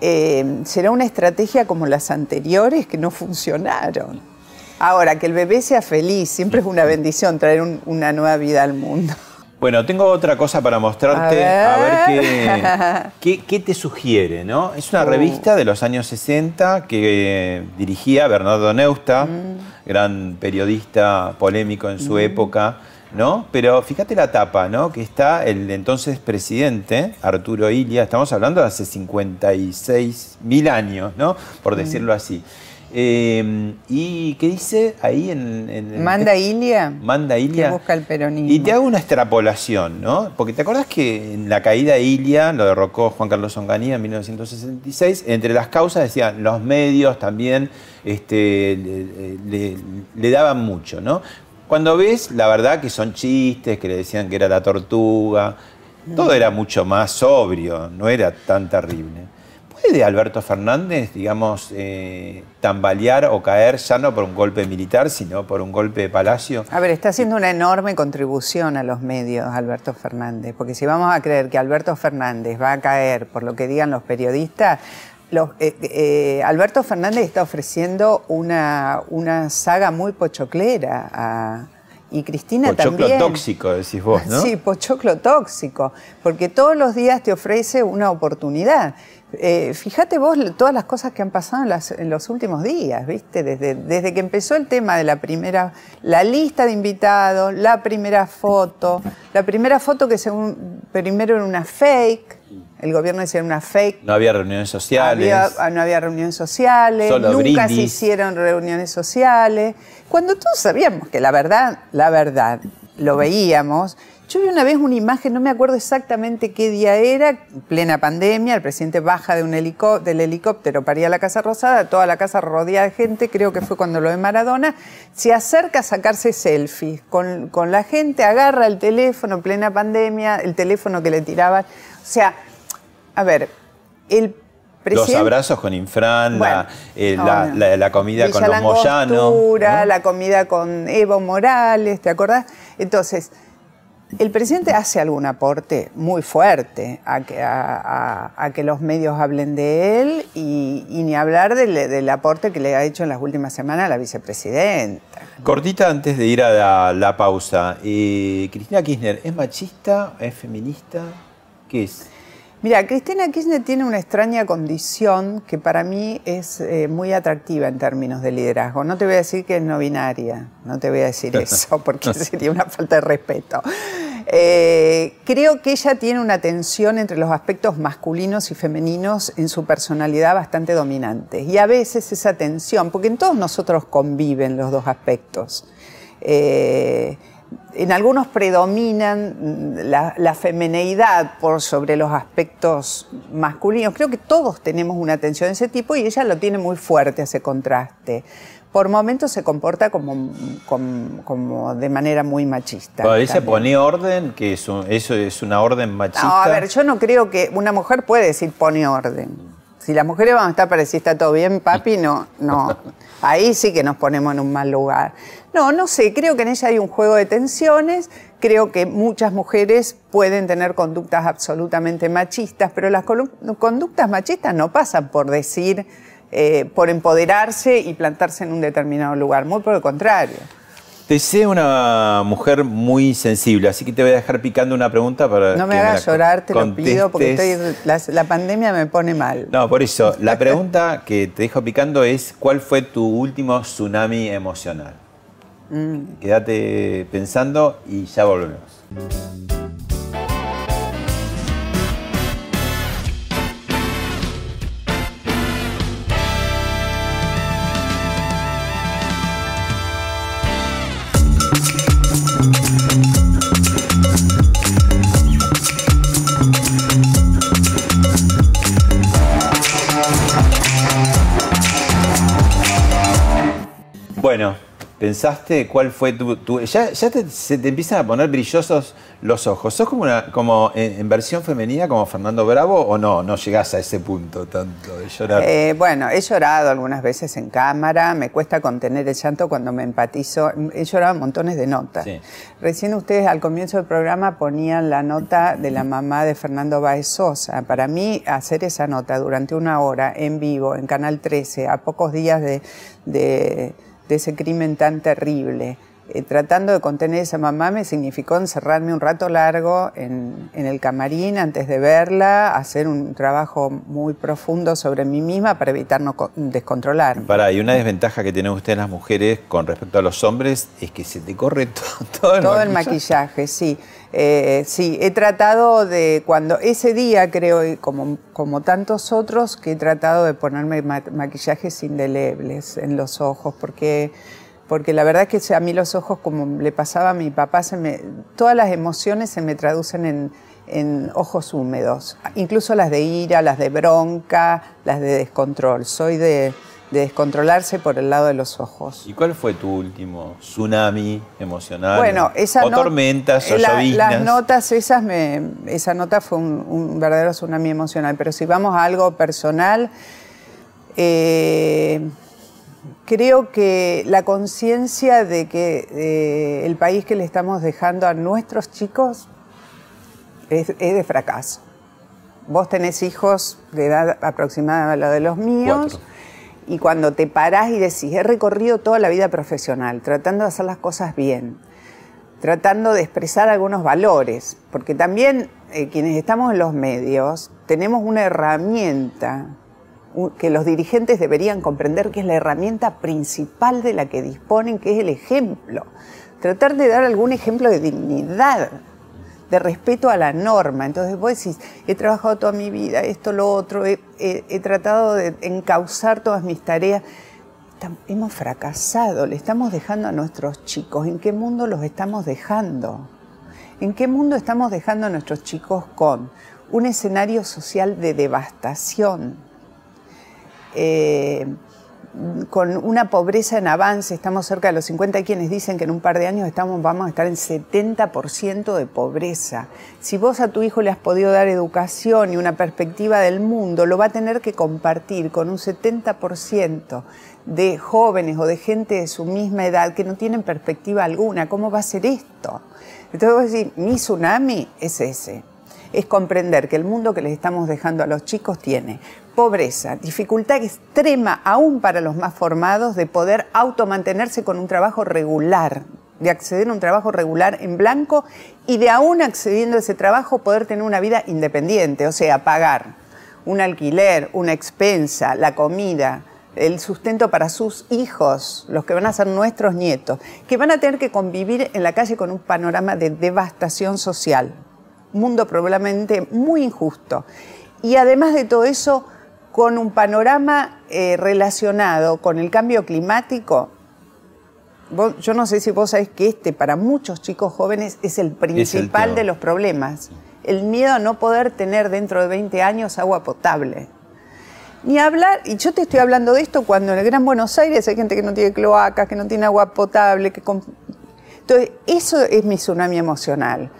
eh, será una estrategia como las anteriores que no funcionaron. Ahora, que el bebé sea feliz, siempre es una bendición traer una nueva vida al mundo. Bueno, tengo otra cosa para mostrarte, a ver, qué, te sugiere, ¿no? Es una uh. revista de los años 60 que dirigía Bernardo Neusta, mm. gran periodista polémico en su mm. época, ¿no? Pero fíjate la tapa, ¿no? Que está el entonces presidente, Arturo Ilia, estamos hablando de hace 56 mil años, ¿no? Por mm. decirlo así. Eh, ¿Y qué dice ahí en, Manda Ilia. Manda Ilia. busca el peronismo. Y te hago una extrapolación, ¿no? Porque te acordás que en la caída de Ilia lo derrocó Juan Carlos Onganía en 1966. Entre las causas decían los medios también este, le, daban mucho, ¿no? Cuando ves, la verdad que son chistes, que le decían que era la tortuga, todo era mucho más sobrio, no era tan terrible. ¿Puede Alberto Fernández, digamos, eh, tambalear o caer ya no por un golpe militar, sino por un golpe de palacio? A ver, está haciendo una enorme contribución a los medios Alberto Fernández, porque si vamos a creer que Alberto Fernández va a caer por lo que digan los periodistas, eh, eh, Alberto Fernández está ofreciendo una, una saga muy pochoclera a y Cristina también. Pochoclo tóxico, decís vos, ¿no? Sí, pochoclo tóxico, porque todos los días te ofrece una oportunidad. Eh, fíjate vos todas las cosas que han pasado en, los últimos días, ¿viste? Desde, desde, que empezó el tema de la primera, la lista de invitados, la primera foto, la primera foto que según, primero era una fake, el gobierno decía una fake. No había reuniones sociales. Ah, no había reuniones sociales, nunca se hicieron reuniones sociales. Cuando todos sabíamos que la verdad, la verdad, lo veíamos, yo vi una vez una imagen, no me acuerdo exactamente qué día era, plena pandemia, el presidente baja de un del helicóptero para ir a la Casa Rosada, toda la casa rodeada de gente, creo que fue cuando lo de Maradona, se acerca a sacarse selfies con, con la gente, agarra el teléfono, plena pandemia, el teléfono que le tiraban. O sea, a ver, el Presidente, los abrazos con Infran, eh, la, comida con los Moyanos. La comida con Evo Morales, ¿te acordás? Entonces, el presidente hace algún aporte muy fuerte a que, a, que los medios hablen de él y, ni hablar del, aporte que le ha hecho en las últimas semanas la vicepresidenta. Cortita antes de ir a la, pausa. Eh, Cristina Kirchner, ¿es machista? ¿Es feminista? ¿Qué es? Mira, Cristina Kirchner tiene una extraña condición que para mí es eh, muy atractiva en términos de liderazgo. No te voy a decir que es no binaria, no te voy a decir eso porque sería una falta de respeto. Eh, creo que ella tiene una tensión entre los aspectos masculinos y femeninos en su personalidad bastante dominante. Y a veces esa tensión, porque en todos nosotros conviven los dos aspectos. Eh, en algunos predominan la, la, femineidad por sobre los aspectos masculinos. Creo que todos tenemos una tensión de ese tipo y ella lo tiene muy fuerte, ese contraste. Por momentos se comporta como, como, de manera muy machista. Pero dice pone orden, que eso, eso es una orden machista. No, a ver, yo no creo que una mujer puede decir pone orden. Si las mujeres van a estar para decir está todo bien, papi, no, no. Ahí sí que nos ponemos en un mal lugar. No, no sé, creo que en ella hay un juego de tensiones, creo que muchas mujeres pueden tener conductas absolutamente machistas, pero las conductas machistas no pasan por decir, eh, por empoderarse y plantarse en un determinado lugar, muy por el contrario. Te sé una mujer muy sensible, así que te voy a dejar picando una pregunta para No me hagas llorar, te lo pido, porque estoy- la, la pandemia me pone mal. No, por eso, la pregunta que te dejo picando es, ¿cuál fue tu último tsunami emocional? Quédate pensando y ya volvemos. ¿Pensaste cuál fue tu... tu- ya ya te- se te empiezan a poner brillosos los ojos. ¿Sos como, una, como en, en versión femenina como Fernando Bravo o no? No llegás a ese punto tanto de llorar. Eh, bueno, he llorado algunas veces en cámara, me cuesta contener el llanto cuando me empatizo. He llorado montones de notas. Sí. Recién ustedes al comienzo del programa ponían la nota de la mamá de Fernando Baez Sosa. Para mí, hacer esa nota durante una hora en vivo en Canal 13, a pocos días de, de- de ese crimen tan terrible, eh, tratando de contener a esa mamá me significó encerrarme un rato largo en, en el camarín antes de verla, hacer un trabajo muy profundo sobre mí misma para evitar no co- descontrolarme. Pará, y una desventaja que tienen ustedes las mujeres con respecto a los hombres es que se te corre todo, todo el Todo el maquillaje. maquillaje, sí. Eh, sí, he tratado de, cuando ese día creo, como, como tantos otros, que he tratado de ponerme ma- maquillajes indelebles en los ojos, porque, porque la verdad es que a mí los ojos, como le pasaba a mi papá, se me, todas las emociones se me traducen en, en ojos húmedos, incluso las de ira, las de bronca, las de descontrol. Soy de, de descontrolarse por el lado de los ojos. ¿Y cuál fue tu último tsunami emocional? Bueno, esa O no- tormentas, o la-. Las notas esas, me, esa nota fue un, un verdadero tsunami emocional. Pero si vamos a algo personal, eh, creo que la conciencia de que eh, el país que le estamos dejando a nuestros chicos es, es de fracaso. Vos tenés hijos de edad aproximada a la de los míos. Cuatro. Y cuando te parás y decís, he recorrido toda la vida profesional, tratando de hacer las cosas bien, tratando de expresar algunos valores, porque también eh, quienes estamos en los medios tenemos una herramienta que los dirigentes deberían comprender que es la herramienta principal de la que disponen, que es el ejemplo. Tratar de dar algún ejemplo de dignidad, de respeto a la norma. Entonces vos decís, he trabajado toda mi vida, esto, lo otro, he, tratado de encauzar todas mis tareas. Hemos fracasado, le estamos dejando a nuestros chicos. ¿En qué mundo los estamos dejando? ¿En qué mundo estamos dejando a nuestros chicos con un escenario social de devastación? Eh, con una pobreza en avance, estamos cerca de los 50, hay quienes dicen que en un par de años estamos, vamos a estar en 70% de pobreza. Si vos a tu hijo le has podido dar educación y una perspectiva del mundo, lo va a tener que compartir con un 70% de jóvenes o de gente de su misma edad que no tienen perspectiva alguna. ¿Cómo va a ser esto? Entonces vos decís, mi tsunami es ese es comprender que el mundo que les estamos dejando a los chicos tiene pobreza, dificultad extrema aún para los más formados de poder automantenerse con un trabajo regular, de acceder a un trabajo regular en blanco y de aún accediendo a ese trabajo poder tener una vida independiente, o sea, pagar un alquiler, una expensa, la comida, el sustento para sus hijos, los que van a ser nuestros nietos, que van a tener que convivir en la calle con un panorama de devastación social mundo probablemente muy injusto. Y además de todo eso, con un panorama eh, relacionado con el cambio climático, vos- yo no sé si vos sabés que este para muchos chicos jóvenes es el principal tema. de los problemas. El miedo a no poder tener dentro de 20 años agua potable. Ni hablar, y yo te estoy hablando de esto cuando en el Gran Buenos Aires hay gente que no tiene cloacas, que no tiene agua potable, que... Entonces, eso es mi tsunami emocional.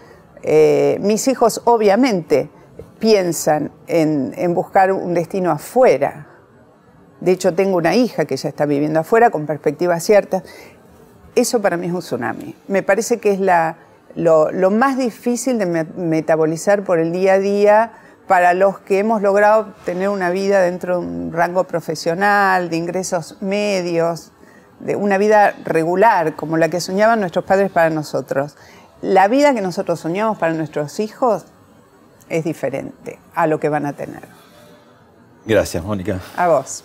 Eh, mis hijos obviamente piensan en, buscar un destino afuera. De hecho, tengo una hija que ya está viviendo afuera con perspectivas ciertas. Eso para mí es un tsunami. Me parece que es lo, más difícil de me- metabolizar por el día a día para los que hemos logrado tener una vida dentro de un rango profesional, de ingresos medios. de una vida regular, como la que soñaban nuestros padres para nosotros. La vida que nosotros soñamos para nuestros hijos es diferente a lo que van a tener. Gracias, Mónica. A vos.